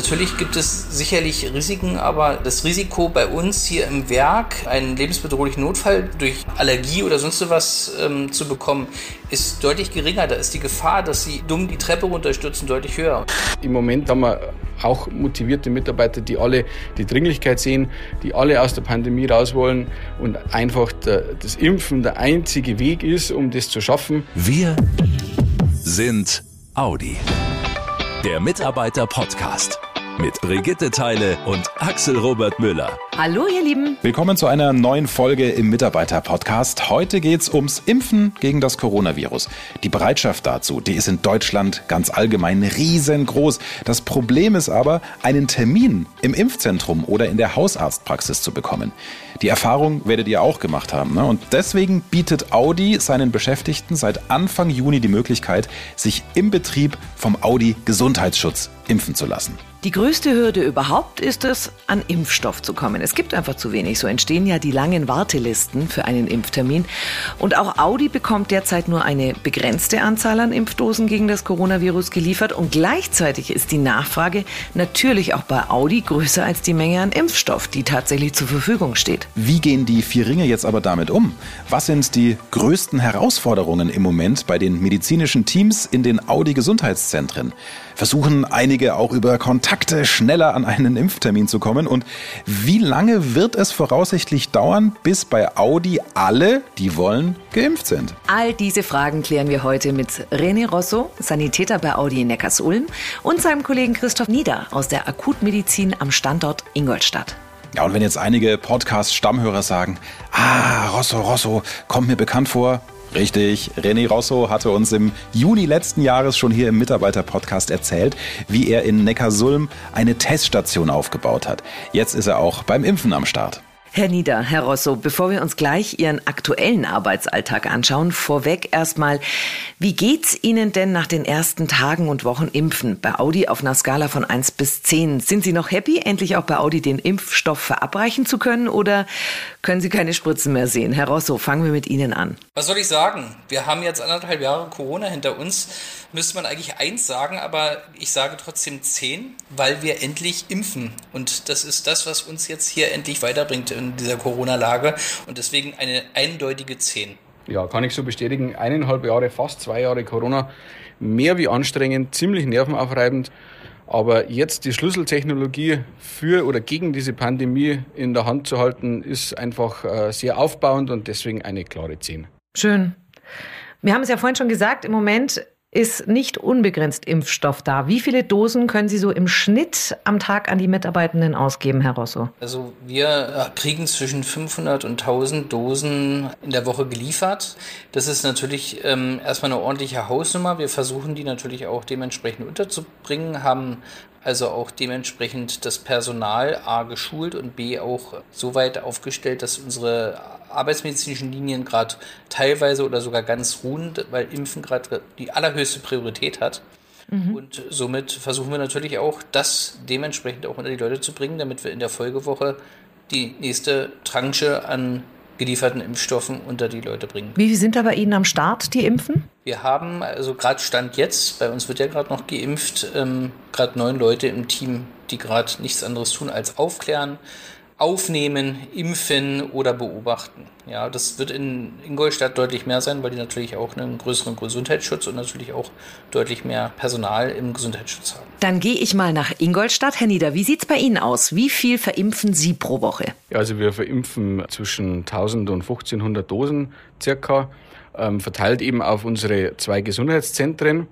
Natürlich gibt es sicherlich Risiken, aber das Risiko bei uns hier im Werk, einen lebensbedrohlichen Notfall durch Allergie oder sonst was ähm, zu bekommen, ist deutlich geringer. Da ist die Gefahr, dass sie dumm die Treppe runterstürzen, deutlich höher. Im Moment haben wir auch motivierte Mitarbeiter, die alle die Dringlichkeit sehen, die alle aus der Pandemie raus wollen und einfach der, das Impfen der einzige Weg ist, um das zu schaffen. Wir sind Audi. Der Mitarbeiter-Podcast mit Brigitte Teile und Axel Robert Müller. Hallo, ihr Lieben. Willkommen zu einer neuen Folge im Mitarbeiter-Podcast. Heute geht es ums Impfen gegen das Coronavirus. Die Bereitschaft dazu, die ist in Deutschland ganz allgemein riesengroß. Das Problem ist aber, einen Termin im Impfzentrum oder in der Hausarztpraxis zu bekommen. Die Erfahrung werdet ihr auch gemacht haben. Ne? Und deswegen bietet Audi seinen Beschäftigten seit Anfang Juni die Möglichkeit, sich im Betrieb vom Audi Gesundheitsschutz impfen zu lassen. Die größte Hürde überhaupt ist es, an Impfstoff zu kommen. Es gibt einfach zu wenig. So entstehen ja die langen Wartelisten für einen Impftermin. Und auch Audi bekommt derzeit nur eine begrenzte Anzahl an Impfdosen gegen das Coronavirus geliefert. Und gleichzeitig ist die Nachfrage natürlich auch bei Audi größer als die Menge an Impfstoff, die tatsächlich zur Verfügung steht. Wie gehen die vier Ringe jetzt aber damit um? Was sind die größten Herausforderungen im Moment bei den medizinischen Teams in den Audi Gesundheitszentren? Versuchen einige auch über Kontakte schneller an einen Impftermin zu kommen? Und wie lange wird es voraussichtlich dauern, bis bei Audi alle, die wollen, geimpft sind? All diese Fragen klären wir heute mit René Rosso, Sanitäter bei Audi in Neckarsulm und seinem Kollegen Christoph Nieder aus der Akutmedizin am Standort Ingolstadt. Ja, und wenn jetzt einige Podcast-Stammhörer sagen, ah, Rosso, Rosso, kommt mir bekannt vor. Richtig, René Rosso hatte uns im Juni letzten Jahres schon hier im Mitarbeiter-Podcast erzählt, wie er in Neckarsulm eine Teststation aufgebaut hat. Jetzt ist er auch beim Impfen am Start. Herr Nieder, Herr Rosso, bevor wir uns gleich Ihren aktuellen Arbeitsalltag anschauen, vorweg erstmal, wie geht's Ihnen denn nach den ersten Tagen und Wochen Impfen bei Audi auf einer Skala von 1 bis 10? Sind Sie noch happy, endlich auch bei Audi den Impfstoff verabreichen zu können oder können Sie keine Spritzen mehr sehen? Herr Rosso, fangen wir mit Ihnen an. Was soll ich sagen? Wir haben jetzt anderthalb Jahre Corona hinter uns. Müsste man eigentlich eins sagen, aber ich sage trotzdem zehn, weil wir endlich impfen. Und das ist das, was uns jetzt hier endlich weiterbringt in dieser Corona-Lage. Und deswegen eine eindeutige zehn. Ja, kann ich so bestätigen. Eineinhalb Jahre, fast zwei Jahre Corona. Mehr wie anstrengend, ziemlich nervenaufreibend. Aber jetzt die Schlüsseltechnologie für oder gegen diese Pandemie in der Hand zu halten, ist einfach äh, sehr aufbauend und deswegen eine klare 10. Schön. Wir haben es ja vorhin schon gesagt, im Moment ist nicht unbegrenzt Impfstoff da. Wie viele Dosen können Sie so im Schnitt am Tag an die Mitarbeitenden ausgeben, Herr Rosso? Also wir äh, kriegen zwischen 500 und 1000 Dosen in der Woche geliefert. Das ist natürlich ähm, erstmal eine ordentliche Hausnummer. Wir versuchen die natürlich auch dementsprechend unterzubringen, haben also auch dementsprechend das Personal A geschult und B auch so weit aufgestellt, dass unsere arbeitsmedizinischen Linien gerade teilweise oder sogar ganz ruhen, weil Impfen gerade die allerhöchste Priorität hat. Mhm. Und somit versuchen wir natürlich auch, das dementsprechend auch unter die Leute zu bringen, damit wir in der Folgewoche die nächste Tranche an gelieferten Impfstoffen unter die Leute bringen. Wie sind da bei Ihnen am Start, die impfen? Wir haben, also gerade Stand jetzt, bei uns wird ja gerade noch geimpft, ähm, gerade neun Leute im Team, die gerade nichts anderes tun als aufklären, aufnehmen, impfen oder beobachten. Ja, das wird in Ingolstadt deutlich mehr sein, weil die natürlich auch einen größeren Gesundheitsschutz und natürlich auch deutlich mehr Personal im Gesundheitsschutz haben. Dann gehe ich mal nach Ingolstadt. Herr Nieder, wie sieht es bei Ihnen aus? Wie viel verimpfen Sie pro Woche? Ja, also wir verimpfen zwischen 1000 und 1500 Dosen circa, ähm, verteilt eben auf unsere zwei Gesundheitszentren.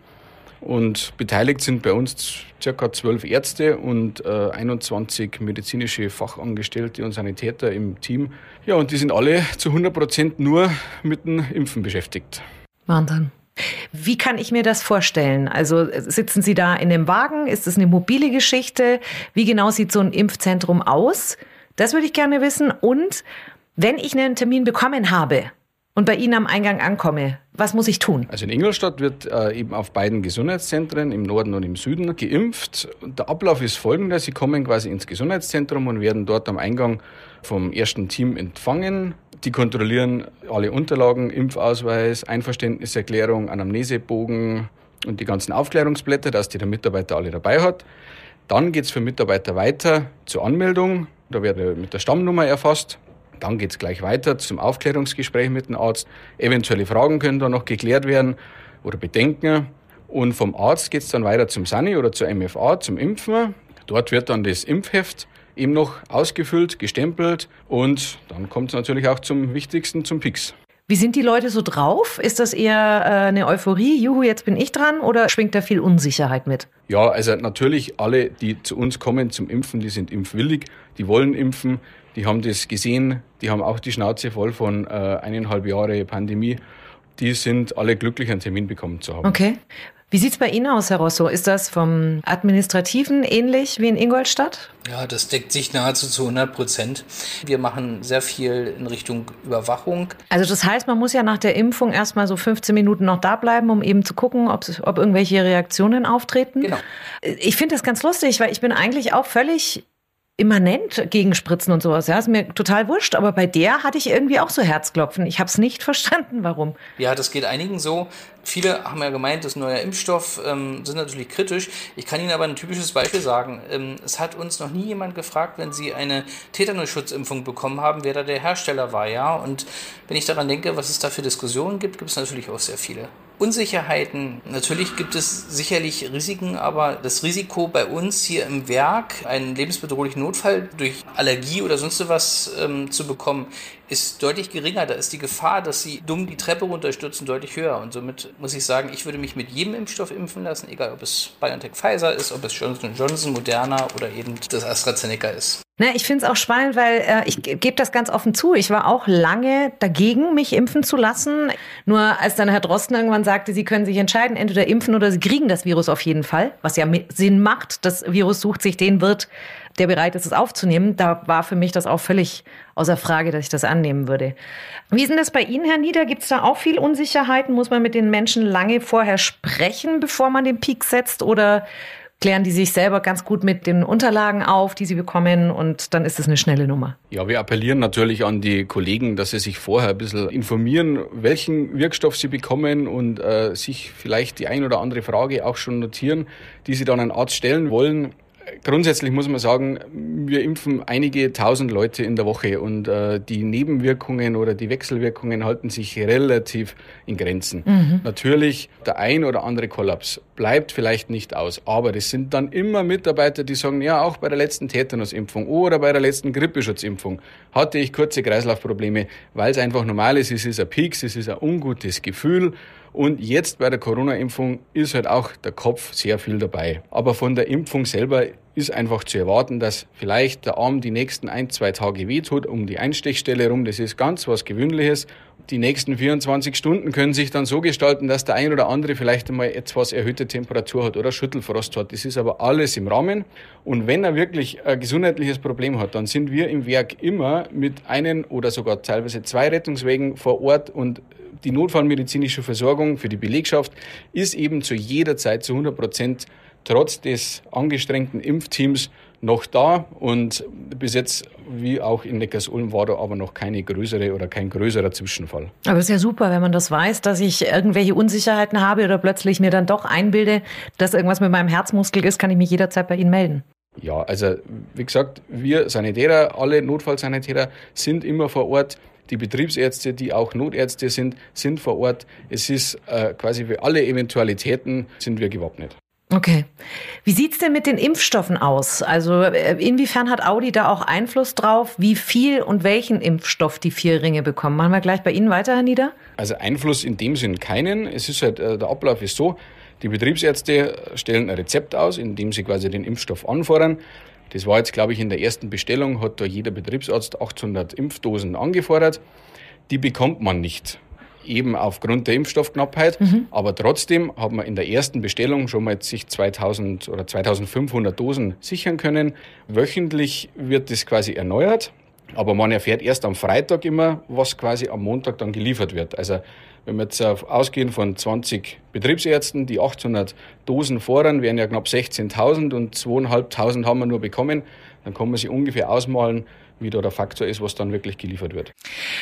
Und beteiligt sind bei uns ca. zwölf Ärzte und äh, 21 medizinische Fachangestellte und Sanitäter im Team. Ja, und die sind alle zu 100 Prozent nur mit dem Impfen beschäftigt. Wahnsinn. Wie kann ich mir das vorstellen? Also sitzen Sie da in einem Wagen? Ist es eine mobile Geschichte? Wie genau sieht so ein Impfzentrum aus? Das würde ich gerne wissen. Und wenn ich einen Termin bekommen habe, und bei Ihnen am Eingang ankomme, was muss ich tun? Also in Ingolstadt wird äh, eben auf beiden Gesundheitszentren im Norden und im Süden geimpft. Der Ablauf ist folgender. Sie kommen quasi ins Gesundheitszentrum und werden dort am Eingang vom ersten Team empfangen. Die kontrollieren alle Unterlagen, Impfausweis, Einverständniserklärung, Anamnesebogen und die ganzen Aufklärungsblätter, dass die der Mitarbeiter alle dabei hat. Dann geht es für Mitarbeiter weiter zur Anmeldung. Da wird mit der Stammnummer erfasst. Dann geht es gleich weiter zum Aufklärungsgespräch mit dem Arzt. Eventuelle Fragen können da noch geklärt werden oder Bedenken. Und vom Arzt geht es dann weiter zum Sani oder zur MFA, zum Impfen. Dort wird dann das Impfheft eben noch ausgefüllt, gestempelt und dann kommt es natürlich auch zum Wichtigsten, zum Pix. Wie sind die Leute so drauf? Ist das eher äh, eine Euphorie, juhu, jetzt bin ich dran, oder schwingt da viel Unsicherheit mit? Ja, also natürlich alle, die zu uns kommen zum Impfen, die sind impfwillig, die wollen impfen, die haben das gesehen, die haben auch die Schnauze voll von äh, eineinhalb Jahre Pandemie. Die sind alle glücklich, einen Termin bekommen zu haben. Okay. Wie sieht es bei Ihnen aus, Herr Rosso? Ist das vom Administrativen ähnlich wie in Ingolstadt? Ja, das deckt sich nahezu zu 100 Prozent. Wir machen sehr viel in Richtung Überwachung. Also das heißt, man muss ja nach der Impfung erstmal so 15 Minuten noch da bleiben, um eben zu gucken, ob, ob irgendwelche Reaktionen auftreten. Genau. Ich finde das ganz lustig, weil ich bin eigentlich auch völlig immanent gegen Spritzen und sowas. Ja, ist mir total wurscht. Aber bei der hatte ich irgendwie auch so Herzklopfen. Ich habe es nicht verstanden, warum. Ja, das geht einigen so. Viele haben ja gemeint, das neue Impfstoff ähm, sind natürlich kritisch. Ich kann Ihnen aber ein typisches Beispiel sagen. Ähm, es hat uns noch nie jemand gefragt, wenn Sie eine Tetanusschutzimpfung bekommen haben, wer da der Hersteller war. Ja, und wenn ich daran denke, was es da für Diskussionen gibt, gibt es natürlich auch sehr viele. Unsicherheiten. Natürlich gibt es sicherlich Risiken, aber das Risiko bei uns hier im Werk, einen lebensbedrohlichen Notfall durch Allergie oder sonst was ähm, zu bekommen, ist deutlich geringer. Da ist die Gefahr, dass sie dumm die Treppe runterstürzen, deutlich höher. Und somit muss ich sagen, ich würde mich mit jedem Impfstoff impfen lassen, egal ob es BioNTech Pfizer ist, ob es Johnson Johnson, Moderna oder eben das AstraZeneca ist. Ne, ich finde es auch spannend, weil äh, ich gebe das ganz offen zu. Ich war auch lange dagegen, mich impfen zu lassen. Nur als dann Herr Drosten irgendwann sagte, Sie können sich entscheiden, entweder impfen oder Sie kriegen das Virus auf jeden Fall, was ja Sinn macht. Das Virus sucht sich den Wirt, der bereit ist, es aufzunehmen. Da war für mich das auch völlig außer Frage, dass ich das annehmen würde. Wie ist denn das bei Ihnen, Herr Nieder? Gibt es da auch viel Unsicherheiten? Muss man mit den Menschen lange vorher sprechen, bevor man den Peak setzt? Oder klären die sich selber ganz gut mit den Unterlagen auf, die sie bekommen und dann ist es eine schnelle Nummer. Ja, wir appellieren natürlich an die Kollegen, dass sie sich vorher ein bisschen informieren, welchen Wirkstoff sie bekommen und äh, sich vielleicht die ein oder andere Frage auch schon notieren, die sie dann an Arzt stellen wollen grundsätzlich muss man sagen, wir impfen einige tausend Leute in der Woche und äh, die Nebenwirkungen oder die Wechselwirkungen halten sich relativ in Grenzen. Mhm. Natürlich, der ein oder andere Kollaps bleibt vielleicht nicht aus, aber das sind dann immer Mitarbeiter, die sagen, ja, auch bei der letzten Tetanusimpfung oder bei der letzten Grippeschutzimpfung hatte ich kurze Kreislaufprobleme, weil es einfach normal ist, es ist ein Peaks, es ist ein ungutes Gefühl und jetzt bei der Corona-Impfung ist halt auch der Kopf sehr viel dabei. Aber von der Impfung selber ist einfach zu erwarten, dass vielleicht der Arm die nächsten ein, zwei Tage wehtut, um die Einstechstelle rum. Das ist ganz was Gewöhnliches. Die nächsten 24 Stunden können sich dann so gestalten, dass der ein oder andere vielleicht einmal etwas erhöhte Temperatur hat oder Schüttelfrost hat. Das ist aber alles im Rahmen. Und wenn er wirklich ein gesundheitliches Problem hat, dann sind wir im Werk immer mit einem oder sogar teilweise zwei Rettungswegen vor Ort und die notfallmedizinische Versorgung für die Belegschaft ist eben zu jeder Zeit zu 100 Prozent trotz des angestrengten Impfteams noch da und bis jetzt, wie auch in Neckarsulm, war da aber noch keine größere oder kein größerer Zwischenfall. Aber es ist ja super, wenn man das weiß, dass ich irgendwelche Unsicherheiten habe oder plötzlich mir dann doch einbilde, dass irgendwas mit meinem Herzmuskel ist, kann ich mich jederzeit bei Ihnen melden. Ja, also wie gesagt, wir Sanitäter, alle Notfallsanitäter sind immer vor Ort. Die Betriebsärzte, die auch Notärzte sind, sind vor Ort. Es ist äh, quasi für alle Eventualitäten sind wir gewappnet. Okay. Wie sieht's denn mit den Impfstoffen aus? Also äh, inwiefern hat Audi da auch Einfluss drauf, wie viel und welchen Impfstoff die vier Ringe bekommen? Machen wir gleich bei Ihnen weiter, Herr Nieder? Also Einfluss in dem Sinn keinen. Es ist halt, äh, der Ablauf ist so, die Betriebsärzte stellen ein Rezept aus, in dem sie quasi den Impfstoff anfordern. Das war jetzt, glaube ich, in der ersten Bestellung, hat da jeder Betriebsarzt 800 Impfdosen angefordert. Die bekommt man nicht eben aufgrund der Impfstoffknappheit. Mhm. Aber trotzdem hat man in der ersten Bestellung schon mal sich 2000 oder 2500 Dosen sichern können. Wöchentlich wird das quasi erneuert. Aber man erfährt erst am Freitag immer, was quasi am Montag dann geliefert wird. Also wenn wir jetzt ausgehen von 20 Betriebsärzten, die 800 Dosen fordern, wären ja knapp 16.000 und 2.500 haben wir nur bekommen, dann kann man sich ungefähr ausmalen, wie da der Faktor ist, was dann wirklich geliefert wird.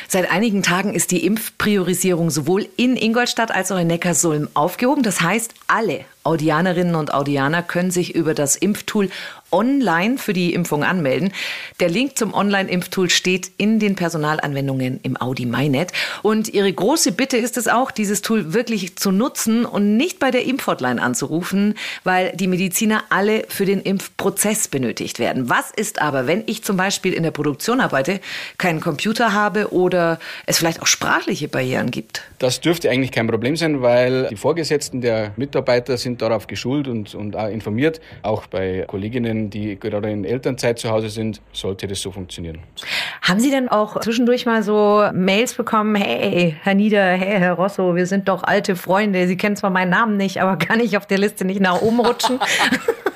Seit einigen Tagen ist die Impfpriorisierung sowohl in Ingolstadt als auch in Neckarsulm aufgehoben. Das heißt, alle Audianerinnen und Audianer können sich über das Impftool online für die Impfung anmelden. Der Link zum Online-Impftool steht in den Personalanwendungen im Audi MyNet. Und Ihre große Bitte ist es auch, dieses Tool wirklich zu nutzen und nicht bei der Impfhotline anzurufen, weil die Mediziner alle für den Impfprozess benötigt werden. Was ist aber, wenn ich zum Beispiel in der Produktion arbeite, keinen Computer habe oder es vielleicht auch sprachliche Barrieren gibt? Das dürfte eigentlich kein Problem sein, weil die Vorgesetzten der Mitarbeiter sind darauf geschult und, und auch informiert. Auch bei Kolleginnen, die gerade in Elternzeit zu Hause sind, sollte das so funktionieren. Haben Sie denn auch zwischendurch mal so Mails bekommen, hey, Herr Nieder, hey, Herr Rosso, wir sind doch alte Freunde. Sie kennen zwar meinen Namen nicht, aber kann ich auf der Liste nicht nach oben rutschen?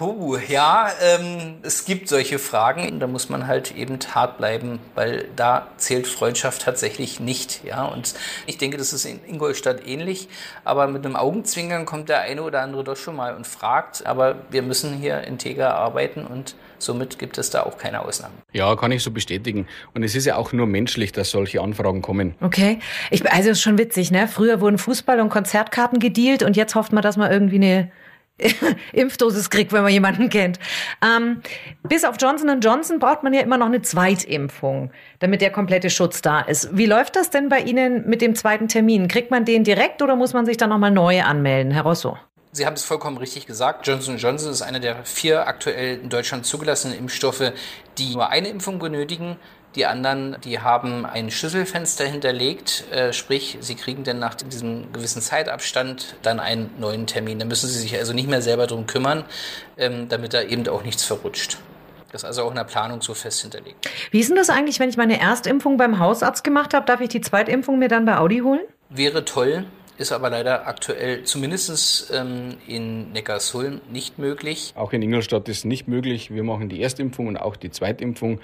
Huh, ja, ähm, es gibt solche Fragen. Da muss man halt eben hart bleiben, weil da zählt Freundschaft tatsächlich nicht. Ja, und ich denke, das ist in Ingolstadt ähnlich. Aber mit einem Augenzwinkern kommt der eine oder andere doch schon mal und fragt. Aber wir müssen hier integer arbeiten und somit gibt es da auch keine Ausnahmen. Ja, kann ich so bestätigen. Und es ist ja auch nur menschlich, dass solche Anfragen kommen. Okay. Ich, also ist schon witzig, ne? Früher wurden Fußball- und Konzertkarten gedealt und jetzt hofft man, dass man irgendwie eine Impfdosis kriegt, wenn man jemanden kennt. Ähm, bis auf Johnson Johnson braucht man ja immer noch eine Zweitimpfung, damit der komplette Schutz da ist. Wie läuft das denn bei Ihnen mit dem zweiten Termin? Kriegt man den direkt oder muss man sich dann nochmal neu anmelden, Herr Rosso? Sie haben es vollkommen richtig gesagt. Johnson Johnson ist einer der vier aktuell in Deutschland zugelassenen Impfstoffe, die nur eine Impfung benötigen. Die anderen, die haben ein Schlüsselfenster hinterlegt, äh, sprich, sie kriegen dann nach diesem gewissen Zeitabstand dann einen neuen Termin. Da müssen sie sich also nicht mehr selber drum kümmern, ähm, damit da eben auch nichts verrutscht. Das ist also auch in der Planung so fest hinterlegt. Wie ist denn das eigentlich, wenn ich meine Erstimpfung beim Hausarzt gemacht habe? Darf ich die Zweitimpfung mir dann bei Audi holen? Wäre toll, ist aber leider aktuell zumindest ähm, in Neckarsulm nicht möglich. Auch in Ingolstadt ist nicht möglich. Wir machen die Erstimpfung und auch die Zweitimpfung.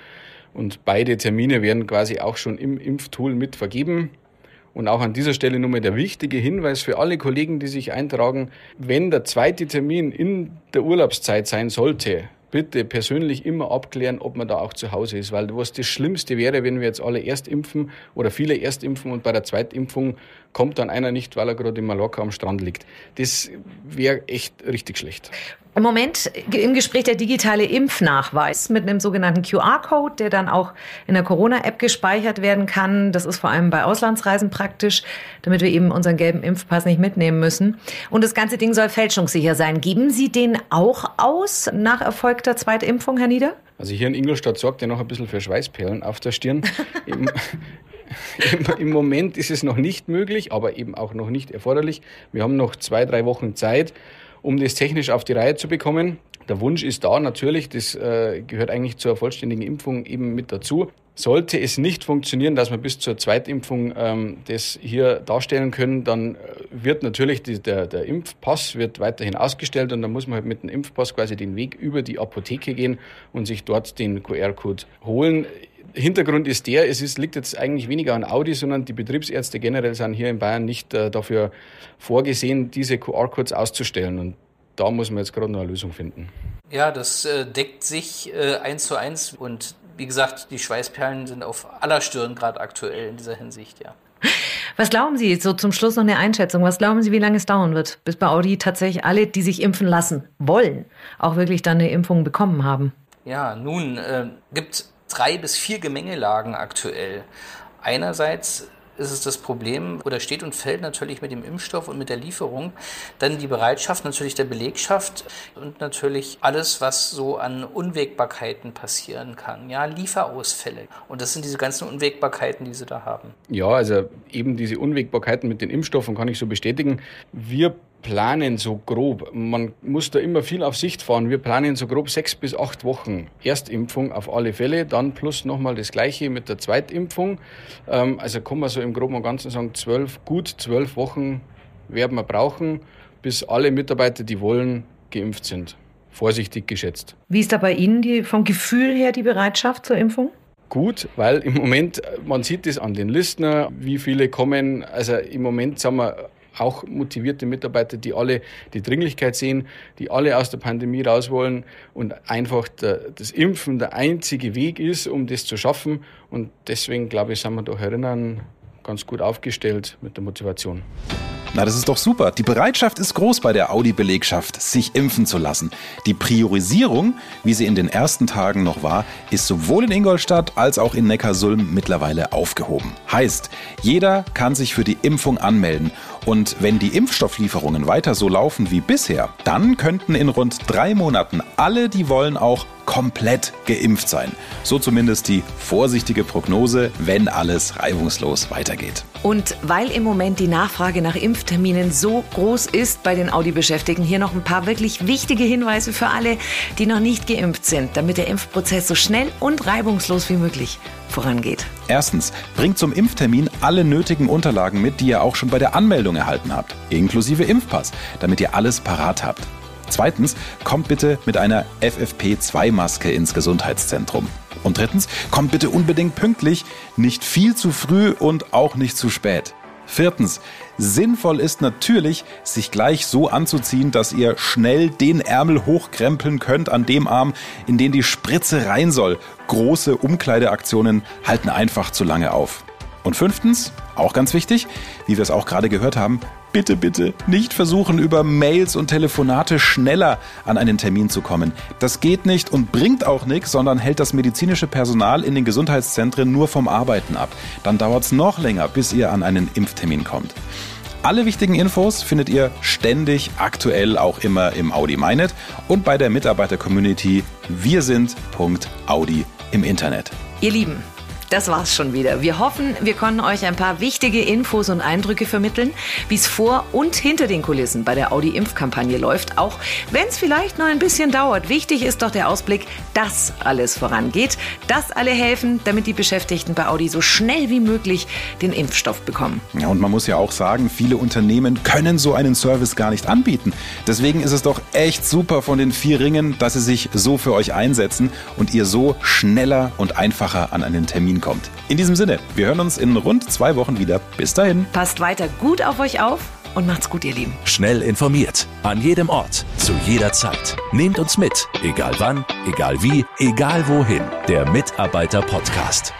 Und beide Termine werden quasi auch schon im Impftool mit vergeben. Und auch an dieser Stelle nochmal der wichtige Hinweis für alle Kollegen, die sich eintragen, wenn der zweite Termin in der Urlaubszeit sein sollte, bitte persönlich immer abklären, ob man da auch zu Hause ist. Weil was das Schlimmste wäre, wenn wir jetzt alle erst impfen oder viele erst impfen und bei der Zweitimpfung kommt dann einer nicht, weil er gerade in Mallorca am Strand liegt. Das wäre echt richtig schlecht. Im Moment im Gespräch der digitale Impfnachweis mit einem sogenannten QR-Code, der dann auch in der Corona-App gespeichert werden kann. Das ist vor allem bei Auslandsreisen praktisch, damit wir eben unseren gelben Impfpass nicht mitnehmen müssen. Und das ganze Ding soll fälschungssicher sein. Geben Sie den auch aus nach erfolgter Zweitimpfung, Herr Nieder? Also hier in Ingolstadt sorgt er noch ein bisschen für Schweißperlen auf der Stirn. Im, im, Im, Moment ist es noch nicht möglich, aber eben auch noch nicht erforderlich. Wir haben noch zwei, drei Wochen Zeit um das technisch auf die Reihe zu bekommen. Der Wunsch ist da natürlich, das äh, gehört eigentlich zur vollständigen Impfung eben mit dazu. Sollte es nicht funktionieren, dass wir bis zur Zweitimpfung ähm, das hier darstellen können, dann äh, wird natürlich die, der, der Impfpass wird weiterhin ausgestellt und dann muss man halt mit dem Impfpass quasi den Weg über die Apotheke gehen und sich dort den QR-Code holen. Hintergrund ist der, es ist, liegt jetzt eigentlich weniger an Audi, sondern die Betriebsärzte generell sind hier in Bayern nicht äh, dafür vorgesehen, diese QR-Codes auszustellen. Und da muss man jetzt gerade noch eine Lösung finden. Ja, das äh, deckt sich äh, eins zu eins. Und wie gesagt, die Schweißperlen sind auf aller Stirn gerade aktuell in dieser Hinsicht, ja. Was glauben Sie, so zum Schluss noch eine Einschätzung, was glauben Sie, wie lange es dauern wird, bis bei Audi tatsächlich alle, die sich impfen lassen wollen, auch wirklich dann eine Impfung bekommen haben? Ja, nun äh, gibt drei bis vier Gemengelagen aktuell. Einerseits ist es das Problem oder steht und fällt natürlich mit dem Impfstoff und mit der Lieferung. Dann die Bereitschaft natürlich der Belegschaft und natürlich alles, was so an Unwägbarkeiten passieren kann. Ja, Lieferausfälle. Und das sind diese ganzen Unwägbarkeiten, die sie da haben. Ja, also eben diese Unwägbarkeiten mit den Impfstoffen kann ich so bestätigen. Wir planen so grob, man muss da immer viel auf Sicht fahren, wir planen so grob sechs bis acht Wochen Erstimpfung auf alle Fälle, dann plus nochmal das gleiche mit der Zweitimpfung. Ähm, also kann man so im Groben und Ganzen sagen, zwölf, gut zwölf Wochen werden wir brauchen, bis alle Mitarbeiter, die wollen, geimpft sind. Vorsichtig geschätzt. Wie ist da bei Ihnen die, vom Gefühl her die Bereitschaft zur Impfung? gut, weil im Moment, man sieht es an den Listen, wie viele kommen. Also im Moment sind wir auch motivierte Mitarbeiter, die alle die Dringlichkeit sehen, die alle aus der Pandemie raus wollen und einfach der, das Impfen der einzige Weg ist, um das zu schaffen. Und deswegen, glaube ich, sind wir da herinnen ganz gut aufgestellt mit der Motivation. Na, das ist doch super. Die Bereitschaft ist groß bei der Audi-Belegschaft, sich impfen zu lassen. Die Priorisierung, wie sie in den ersten Tagen noch war, ist sowohl in Ingolstadt als auch in Neckarsulm mittlerweile aufgehoben. Heißt, jeder kann sich für die Impfung anmelden. Und wenn die Impfstofflieferungen weiter so laufen wie bisher, dann könnten in rund drei Monaten alle, die wollen, auch komplett geimpft sein. So zumindest die vorsichtige Prognose, wenn alles reibungslos weitergeht. Und weil im Moment die Nachfrage nach Impfterminen so groß ist bei den Audi-Beschäftigten, hier noch ein paar wirklich wichtige Hinweise für alle, die noch nicht geimpft sind, damit der Impfprozess so schnell und reibungslos wie möglich vorangeht. Erstens, bringt zum Impftermin alle nötigen Unterlagen mit, die ihr auch schon bei der Anmeldung erhalten habt, inklusive Impfpass, damit ihr alles parat habt. Zweitens, kommt bitte mit einer FFP2-Maske ins Gesundheitszentrum. Und drittens, kommt bitte unbedingt pünktlich, nicht viel zu früh und auch nicht zu spät. Viertens, sinnvoll ist natürlich, sich gleich so anzuziehen, dass ihr schnell den Ärmel hochkrempeln könnt an dem Arm, in den die Spritze rein soll. Große Umkleideaktionen halten einfach zu lange auf. Und fünftens, auch ganz wichtig, wie wir es auch gerade gehört haben, bitte, bitte nicht versuchen, über Mails und Telefonate schneller an einen Termin zu kommen. Das geht nicht und bringt auch nichts, sondern hält das medizinische Personal in den Gesundheitszentren nur vom Arbeiten ab. Dann dauert es noch länger, bis ihr an einen Impftermin kommt. Alle wichtigen Infos findet ihr ständig, aktuell auch immer im Audi MyNet und bei der Mitarbeiter-Community wir sind.audi im Internet. Ihr Lieben, das war's schon wieder. Wir hoffen, wir konnten euch ein paar wichtige Infos und Eindrücke vermitteln, wie es vor und hinter den Kulissen bei der Audi-Impfkampagne läuft, auch wenn es vielleicht noch ein bisschen dauert. Wichtig ist doch der Ausblick, dass alles vorangeht, dass alle helfen, damit die Beschäftigten bei Audi so schnell wie möglich den Impfstoff bekommen. Ja, und man muss ja auch sagen, viele Unternehmen können so einen Service gar nicht anbieten. Deswegen ist es doch echt super von den vier Ringen, dass sie sich so für euch einsetzen und ihr so schneller und einfacher an einen Termin kommt. In diesem Sinne, wir hören uns in rund zwei Wochen wieder. Bis dahin. Passt weiter gut auf euch auf und macht's gut, ihr Lieben. Schnell informiert, an jedem Ort, zu jeder Zeit. Nehmt uns mit, egal wann, egal wie, egal wohin. Der Mitarbeiter-Podcast.